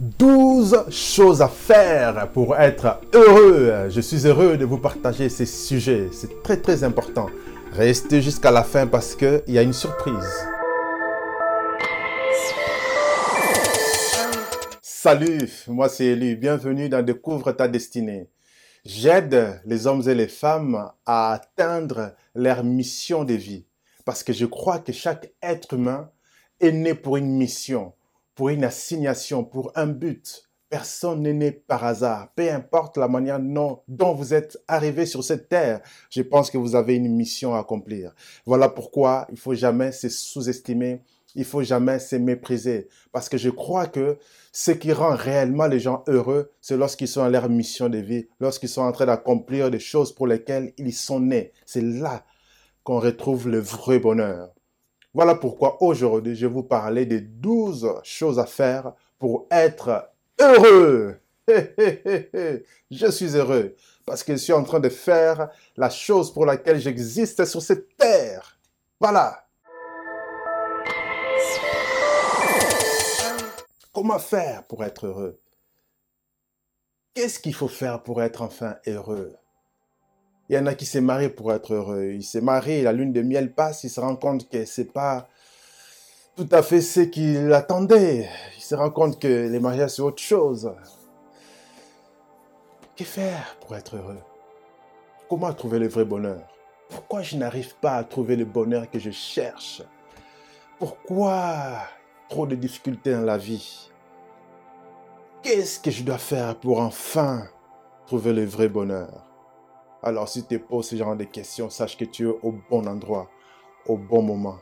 12 choses à faire pour être heureux. Je suis heureux de vous partager ces sujets. C'est très très important. Restez jusqu'à la fin parce qu'il y a une surprise. Salut, moi c'est Élu. Bienvenue dans Découvre ta destinée. J'aide les hommes et les femmes à atteindre leur mission de vie parce que je crois que chaque être humain est né pour une mission pour une assignation, pour un but. Personne n'est né par hasard. Peu importe la manière dont vous êtes arrivé sur cette terre, je pense que vous avez une mission à accomplir. Voilà pourquoi il faut jamais se sous-estimer. Il faut jamais se mépriser. Parce que je crois que ce qui rend réellement les gens heureux, c'est lorsqu'ils sont à leur mission de vie, lorsqu'ils sont en train d'accomplir des choses pour lesquelles ils sont nés. C'est là qu'on retrouve le vrai bonheur. Voilà pourquoi aujourd'hui, je vais vous parler des 12 choses à faire pour être heureux. je suis heureux parce que je suis en train de faire la chose pour laquelle j'existe sur cette terre. Voilà. Comment faire pour être heureux? Qu'est-ce qu'il faut faire pour être enfin heureux? Il y en a qui se marient pour être heureux. Il s'est marié, la lune de miel passe, il se rend compte que c'est pas tout à fait ce qu'il attendait. Il se rend compte que les mariages, c'est autre chose. Que faire pour être heureux? Comment trouver le vrai bonheur? Pourquoi je n'arrive pas à trouver le bonheur que je cherche? Pourquoi trop de difficultés dans la vie? Qu'est-ce que je dois faire pour enfin trouver le vrai bonheur? Alors si tu te poses ce genre de questions, sache que tu es au bon endroit, au bon moment.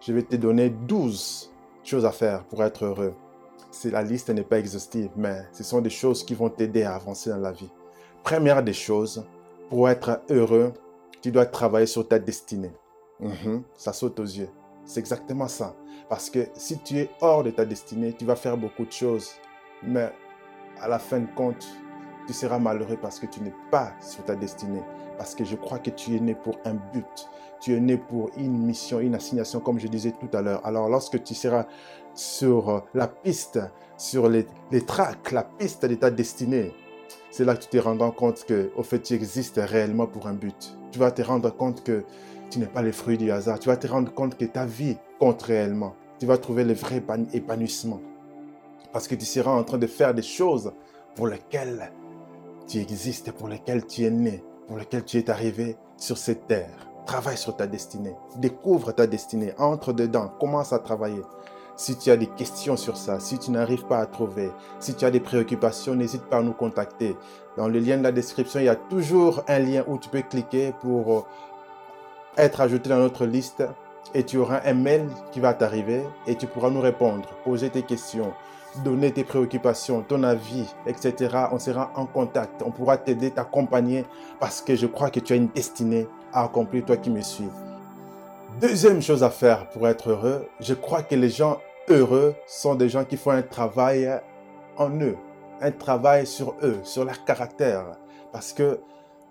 Je vais te donner 12 choses à faire pour être heureux. Si la liste n'est pas exhaustive, mais ce sont des choses qui vont t'aider à avancer dans la vie. Première des choses, pour être heureux, tu dois travailler sur ta destinée. Mhm, ça saute aux yeux. C'est exactement ça. Parce que si tu es hors de ta destinée, tu vas faire beaucoup de choses. Mais à la fin de compte, tu seras malheureux parce que tu n'es pas sur ta destinée. Parce que je crois que tu es né pour un but. Tu es né pour une mission, une assignation, comme je disais tout à l'heure. Alors lorsque tu seras sur euh, la piste, sur les, les tracks, la piste de ta destinée, c'est là que tu te rendras compte que, au fait, tu existes réellement pour un but. Tu vas te rendre compte que tu n'es pas le fruit du hasard. Tu vas te rendre compte que ta vie compte réellement. Tu vas trouver le vrai épanouissement. Parce que tu seras en train de faire des choses pour lesquelles tu existes, pour lequel tu es né, pour lequel tu es arrivé sur cette terre. Travaille sur ta destinée. Découvre ta destinée. Entre dedans. Commence à travailler. Si tu as des questions sur ça, si tu n'arrives pas à trouver, si tu as des préoccupations, n'hésite pas à nous contacter. Dans le lien de la description, il y a toujours un lien où tu peux cliquer pour euh, être ajouté dans notre liste et tu auras un mail qui va t'arriver et tu pourras nous répondre, poser tes questions, donner tes préoccupations, ton avis, etc. On sera en contact. On pourra t'aider, t'accompagner parce que je crois que tu as une destinée à accomplir, toi qui me suis. Deuxième chose à faire pour être heureux, je crois que les gens heureux sont des gens qui font un travail en eux, un travail sur eux, sur leur caractère, parce que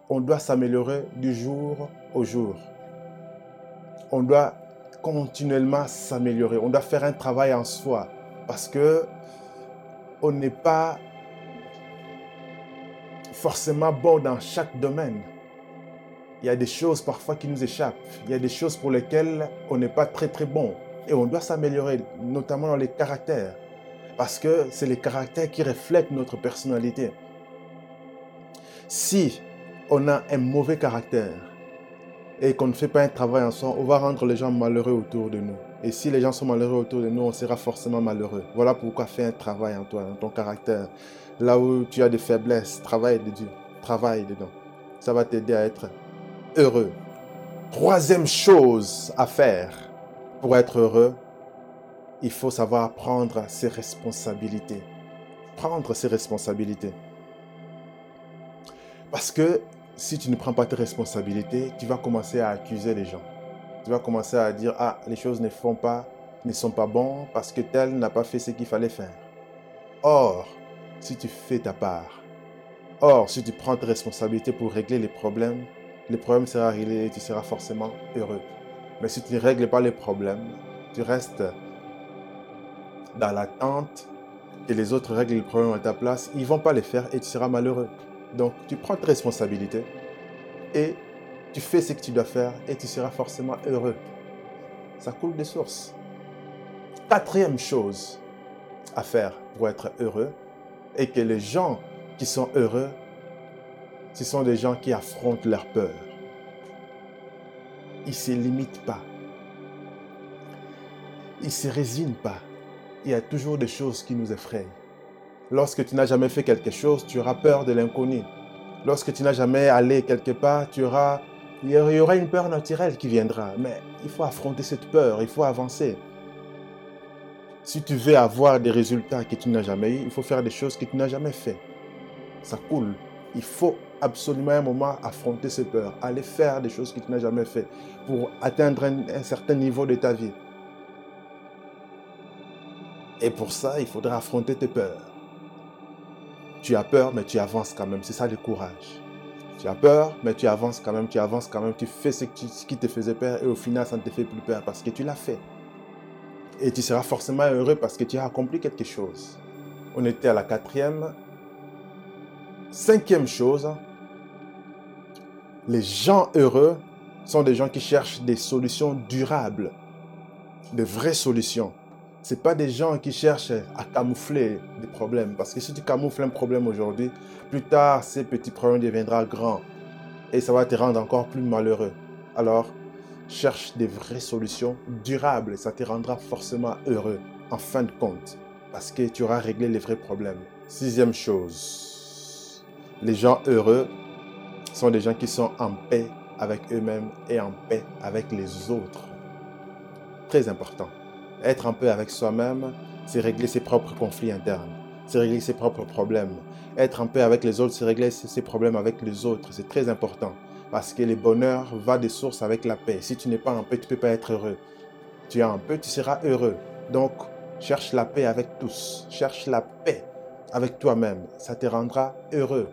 on doit s'améliorer du jour au jour. On doit continuellement s'améliorer. On doit faire un travail en soi, parce que on n'est pas forcément bon dans chaque domaine. Il y a des choses parfois qui nous échappent. Il y a des choses pour lesquelles on n'est pas très très bon. Et on doit s'améliorer, notamment dans les caractères. Parce que c'est les caractères qui reflètent notre personnalité. Si on a un mauvais caractère et qu'on ne fait pas un travail ensemble, on va rendre les gens malheureux autour de nous. Et si les gens sont malheureux autour de nous, on sera forcément malheureux. Voilà pourquoi fais un travail en toi, dans ton caractère. Là où tu as des faiblesses, travaille dedans. Travaille dedans. Ça va t'aider à être heureux. Troisième chose à faire pour être heureux, il faut savoir prendre ses responsabilités. Prendre ses responsabilités. Parce que si tu ne prends pas tes responsabilités, tu vas commencer à accuser les gens tu vas commencer à dire, ah, les choses ne font pas, ne sont pas bons parce que tel n'a pas fait ce qu'il fallait faire. Or, si tu fais ta part, or, si tu prends tes responsabilités pour régler les problèmes, les problèmes seront réglés et tu seras forcément heureux. Mais si tu ne règles pas les problèmes, tu restes dans l'attente que les autres règlent le problème à ta place, ils vont pas les faire et tu seras malheureux. Donc tu prends tes responsabilités et tu fais ce que tu dois faire et tu seras forcément heureux. Ça coule des sources. Quatrième chose à faire pour être heureux et que les gens qui sont heureux, ce sont des gens qui affrontent leur peur. Ils ne se limitent pas. Ils ne se résignent pas. Il y a toujours des choses qui nous effrayent. Lorsque tu n'as jamais fait quelque chose, tu auras peur de l'inconnu. Lorsque tu n'as jamais allé quelque part, tu auras, il y aura une peur naturelle qui viendra. Mais il faut affronter cette peur, il faut avancer. Si tu veux avoir des résultats que tu n'as jamais eu, il faut faire des choses que tu n'as jamais fait. Ça coule. Il faut absolument à un moment affronter ces peurs, aller faire des choses que tu n'as jamais fait pour atteindre un certain niveau de ta vie. Et pour ça, il faudra affronter tes peurs. Tu as peur, mais tu avances quand même. C'est ça le courage. Tu as peur, mais tu avances quand même, tu avances quand même. Tu fais ce qui te faisait peur et au final, ça ne te fait plus peur parce que tu l'as fait. Et tu seras forcément heureux parce que tu as accompli quelque chose. On était à la quatrième. Cinquième chose, les gens heureux sont des gens qui cherchent des solutions durables, de vraies solutions c'est pas des gens qui cherchent à camoufler des problèmes. Parce que si tu camoufles un problème aujourd'hui, plus tard, ces petits problèmes deviendront grands. Et ça va te rendre encore plus malheureux. Alors, cherche des vraies solutions durables. Ça te rendra forcément heureux, en fin de compte. Parce que tu auras réglé les vrais problèmes. Sixième chose. Les gens heureux sont des gens qui sont en paix avec eux-mêmes et en paix avec les autres. Très important. Être en paix avec soi-même, c'est régler ses propres conflits internes, c'est régler ses propres problèmes. Être en paix avec les autres, c'est régler ses problèmes avec les autres. C'est très important parce que le bonheur va des sources avec la paix. Si tu n'es pas en paix, tu ne peux pas être heureux. Tu es en paix, tu seras heureux. Donc, cherche la paix avec tous. Cherche la paix avec toi-même. Ça te rendra heureux.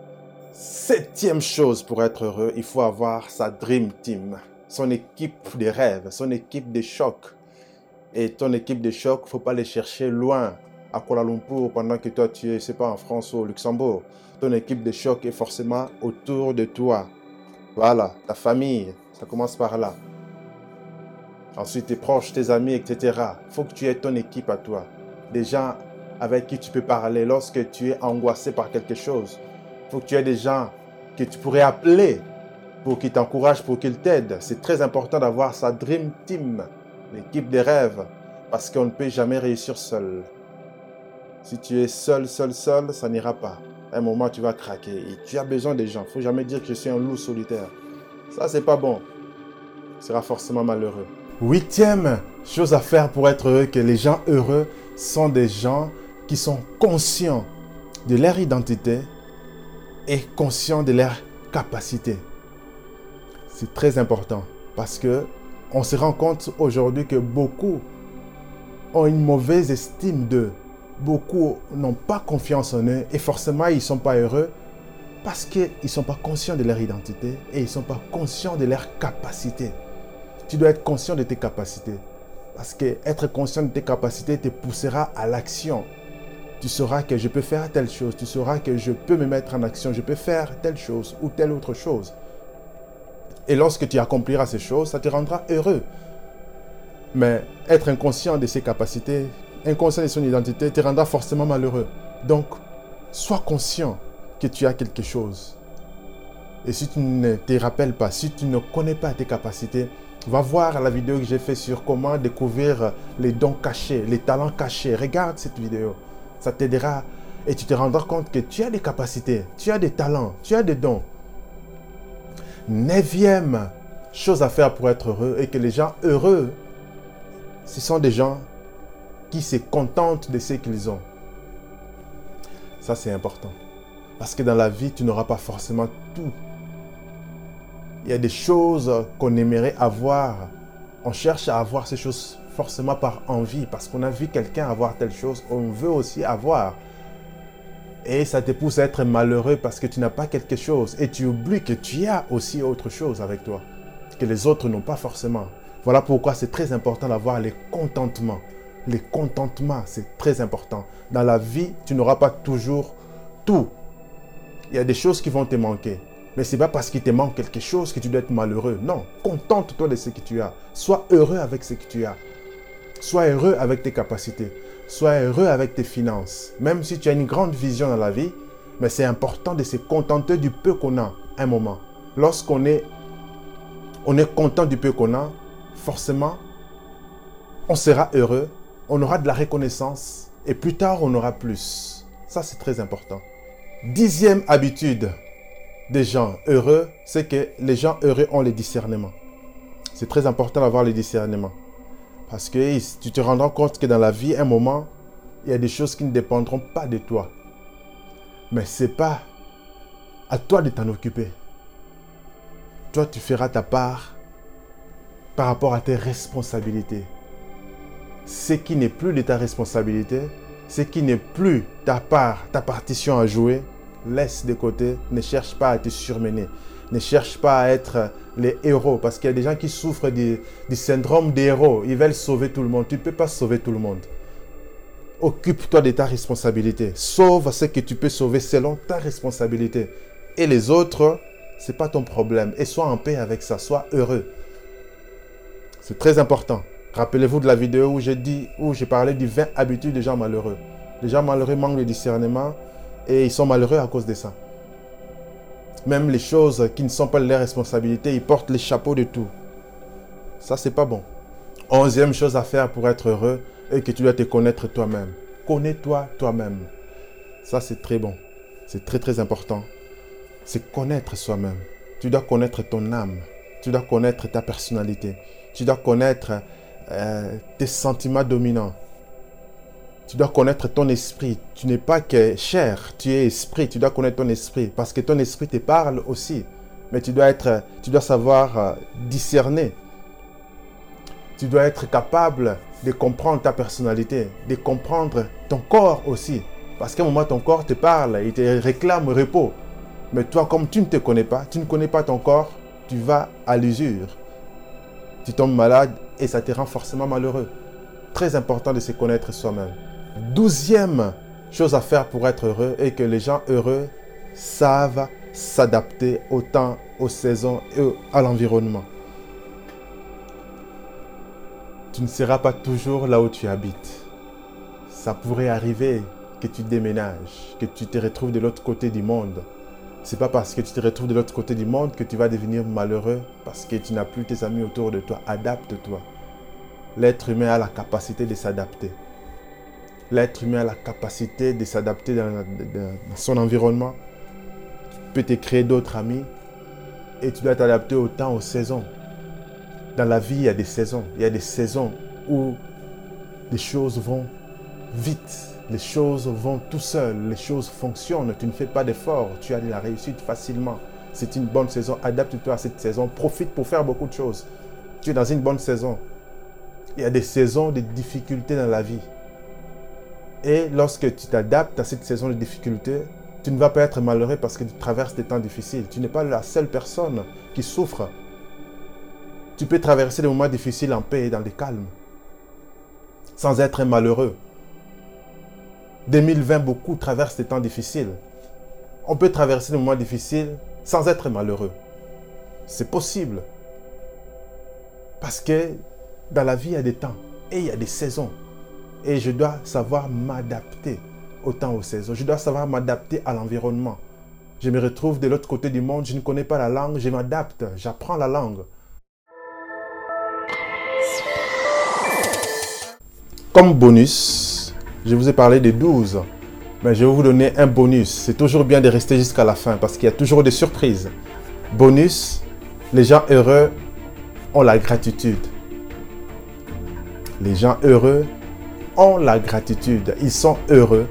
Septième chose pour être heureux, il faut avoir sa Dream Team, son équipe de rêves, son équipe de choc, et ton équipe de choc, faut pas les chercher loin, à Kuala Lumpur, pendant que toi tu es, c'est pas en France ou au Luxembourg. Ton équipe de choc est forcément autour de toi. Voilà, ta famille, ça commence par là. Ensuite, tes proches, tes amis, etc. faut que tu aies ton équipe à toi. Des gens avec qui tu peux parler lorsque tu es angoissé par quelque chose. faut que tu aies des gens que tu pourrais appeler pour qu'ils t'encouragent, pour qu'ils t'aident. C'est très important d'avoir sa Dream Team l'équipe des rêves, parce qu'on ne peut jamais réussir seul. Si tu es seul, seul, seul, ça n'ira pas. À un moment, tu vas craquer. Et tu as besoin des gens. Faut jamais dire que je suis un loup solitaire. Ça, c'est pas bon. Tu seras forcément malheureux. Huitième chose à faire pour être heureux, que les gens heureux sont des gens qui sont conscients de leur identité et conscients de leur capacité. C'est très important parce que on se rend compte aujourd'hui que beaucoup ont une mauvaise estime d'eux. Beaucoup n'ont pas confiance en eux et forcément ils ne sont pas heureux parce qu'ils ne sont pas conscients de leur identité et ils ne sont pas conscients de leurs capacités. Tu dois être conscient de tes capacités parce que être conscient de tes capacités te poussera à l'action. Tu sauras que je peux faire telle chose, tu sauras que je peux me mettre en action, je peux faire telle chose ou telle autre chose. Et lorsque tu accompliras ces choses, ça te rendra heureux. Mais être inconscient de ses capacités, inconscient de son identité, te rendra forcément malheureux. Donc, sois conscient que tu as quelque chose. Et si tu ne te rappelles pas, si tu ne connais pas tes capacités, va voir la vidéo que j'ai faite sur comment découvrir les dons cachés, les talents cachés. Regarde cette vidéo. Ça t'aidera et tu te rendras compte que tu as des capacités, tu as des talents, tu as des dons. Neuvième chose à faire pour être heureux et que les gens heureux, ce sont des gens qui se contentent de ce qu'ils ont. Ça, c'est important. Parce que dans la vie, tu n'auras pas forcément tout. Il y a des choses qu'on aimerait avoir. On cherche à avoir ces choses forcément par envie, parce qu'on a vu quelqu'un avoir telle chose, on veut aussi avoir. Et ça te pousse à être malheureux parce que tu n'as pas quelque chose. Et tu oublies que tu as aussi autre chose avec toi. Que les autres n'ont pas forcément. Voilà pourquoi c'est très important d'avoir les contentements. Le contentement, c'est très important. Dans la vie, tu n'auras pas toujours tout. Il y a des choses qui vont te manquer. Mais ce n'est pas parce qu'il te manque quelque chose que tu dois être malheureux. Non, contente-toi de ce que tu as. Sois heureux avec ce que tu as. Sois heureux avec tes capacités. Sois heureux avec tes finances. Même si tu as une grande vision dans la vie, mais c'est important de se contenter du peu qu'on a un moment. Lorsqu'on est, on est content du peu qu'on a, forcément, on sera heureux, on aura de la reconnaissance et plus tard, on aura plus. Ça, c'est très important. Dixième habitude des gens heureux, c'est que les gens heureux ont le discernement. C'est très important d'avoir le discernement. Parce que tu te rendras compte que dans la vie, un moment, il y a des choses qui ne dépendront pas de toi. Mais ce n'est pas à toi de t'en occuper. Toi, tu feras ta part par rapport à tes responsabilités. Ce qui n'est plus de ta responsabilité, ce qui n'est plus ta part, ta partition à jouer, laisse de côté. Ne cherche pas à te surmener. Ne cherche pas à être les héros. Parce qu'il y a des gens qui souffrent du, syndrome des héros. Ils veulent sauver tout le monde. Tu ne peux pas sauver tout le monde. Occupe-toi de ta responsabilité. Sauve ce que tu peux sauver selon ta responsabilité. Et les autres, ce n'est pas ton problème. Et sois en paix avec ça. Sois heureux. C'est très important. Rappelez-vous de la vidéo où j'ai dit, où j'ai parlé du 20 habitudes des gens malheureux. Les gens malheureux manquent de discernement et ils sont malheureux à cause de ça. Même les choses qui ne sont pas leurs responsabilités, ils portent les chapeaux de tout. Ça, c'est pas bon. Onzième chose à faire pour être heureux est que tu dois te connaître toi-même. Connais-toi toi-même. Ça, c'est très bon. C'est très, très important. C'est connaître soi-même. Tu dois connaître ton âme. Tu dois connaître ta personnalité. Tu dois connaître euh, tes sentiments dominants. Tu dois connaître ton esprit. Tu n'es pas que chair, tu es esprit. Tu dois connaître ton esprit parce que ton esprit te parle aussi. Mais tu dois, être, tu dois savoir euh, discerner. Tu dois être capable de comprendre ta personnalité, de comprendre ton corps aussi. Parce qu'à un moment, ton corps te parle, il te réclame repos. Mais toi, comme tu ne te connais pas, tu ne connais pas ton corps, tu vas à l'usure. Tu tombes malade et ça te rend forcément malheureux. Très important de se connaître soi-même. Douzième chose à faire pour être heureux est que les gens heureux savent s'adapter au temps, aux saisons et à l'environnement. Tu ne seras pas toujours là où tu habites. Ça pourrait arriver que tu déménages, que tu te retrouves de l'autre côté du monde. C'est pas parce que tu te retrouves de l'autre côté du monde que tu vas devenir malheureux parce que tu n'as plus tes amis autour de toi. Adapte-toi. L'être humain a la capacité de s'adapter. L'être humain a la capacité de s'adapter dans, son environnement. Tu peux te créer d'autres amis et tu dois t'adapter au temps, aux saisons. Dans la vie, il y a des saisons. Il y a des saisons où les choses vont vite. Les choses vont tout seules. Les choses fonctionnent. Tu ne fais pas d'efforts. Tu as de la réussite facilement. C'est une bonne saison. Adapte-toi à cette saison. Profite pour faire beaucoup de choses. Tu es dans une bonne saison. Il y a des saisons de difficultés dans la vie. Et lorsque tu t'adaptes à cette saison de difficultés, tu ne vas pas être malheureux parce que tu traverses des temps difficiles. Tu n'es pas la seule personne qui souffre. Tu peux traverser des moments difficiles en paix et dans le calme, sans être malheureux. 2020, beaucoup traversent des temps difficiles. On peut traverser des moments difficiles sans être malheureux. C'est possible. Parce que dans la vie, il y a des temps et il y a des saisons. Et je dois savoir m'adapter au temps, aux saisons. Je dois savoir m'adapter à l'environnement. Je me retrouve de l'autre côté du monde, je ne connais pas la langue, je m'adapte, j'apprends la langue. Comme bonus, je vous ai parlé des 12, mais je vais vous donner un bonus. C'est toujours bien de rester jusqu'à la fin parce qu'il y a toujours des surprises. Bonus, les gens heureux ont la gratitude. Les gens heureux ont la gratitude. Ils sont heureux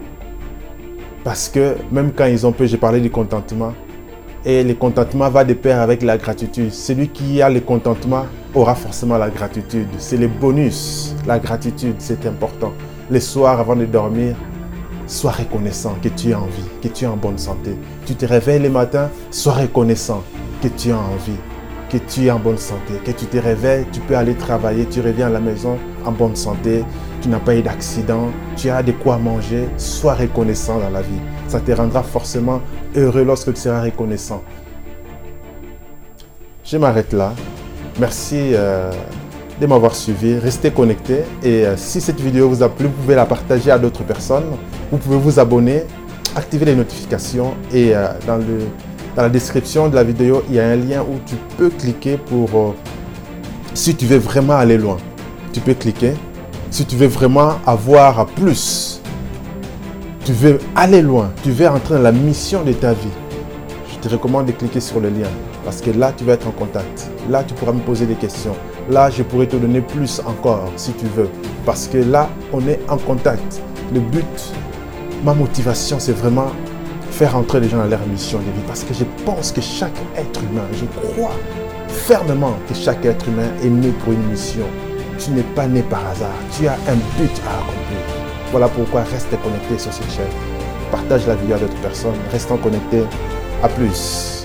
parce que même quand ils ont peu, j'ai parlé du contentement. Et le contentement va de pair avec la gratitude. Celui qui a le contentement aura forcément la gratitude. C'est le bonus. La gratitude, c'est important. Les soirs avant de dormir, sois reconnaissant que tu es en vie, que tu es en bonne santé. Tu te réveilles le matin, sois reconnaissant que tu es en vie, que tu es en bonne santé, que tu te réveilles, tu peux aller travailler, tu reviens à la maison en bonne santé, tu n'as pas eu d'accident, tu as de quoi manger, sois reconnaissant dans la vie. Ça te rendra forcément heureux lorsque tu seras reconnaissant. Je m'arrête là. Merci euh, de m'avoir suivi. Restez connectés. Et euh, si cette vidéo vous a plu, vous pouvez la partager à d'autres personnes. Vous pouvez vous abonner, activer les notifications. Et euh, dans, dans la description de la vidéo, il y a un lien où tu peux cliquer pour... si tu veux vraiment aller loin, tu peux cliquer. Si tu veux vraiment avoir plus, tu veux aller loin, tu veux entrer dans la mission de ta vie, je te recommande de cliquer sur le lien. Parce que là, tu vas être en contact. Là, tu pourras me poser des questions. Là, je pourrais te donner plus encore si tu veux. Parce que là, on est en contact. Le but, ma motivation, c'est vraiment faire entrer les gens dans leur mission de vie. Parce que je pense que chaque être humain, je crois fermement que chaque être humain est né pour une mission. Tu n'es pas né par hasard. Tu as un but à accomplir. Voilà pourquoi reste connecté sur cette chaîne. Partage la vidéo à d'autres personnes. Restons connectés. À plus.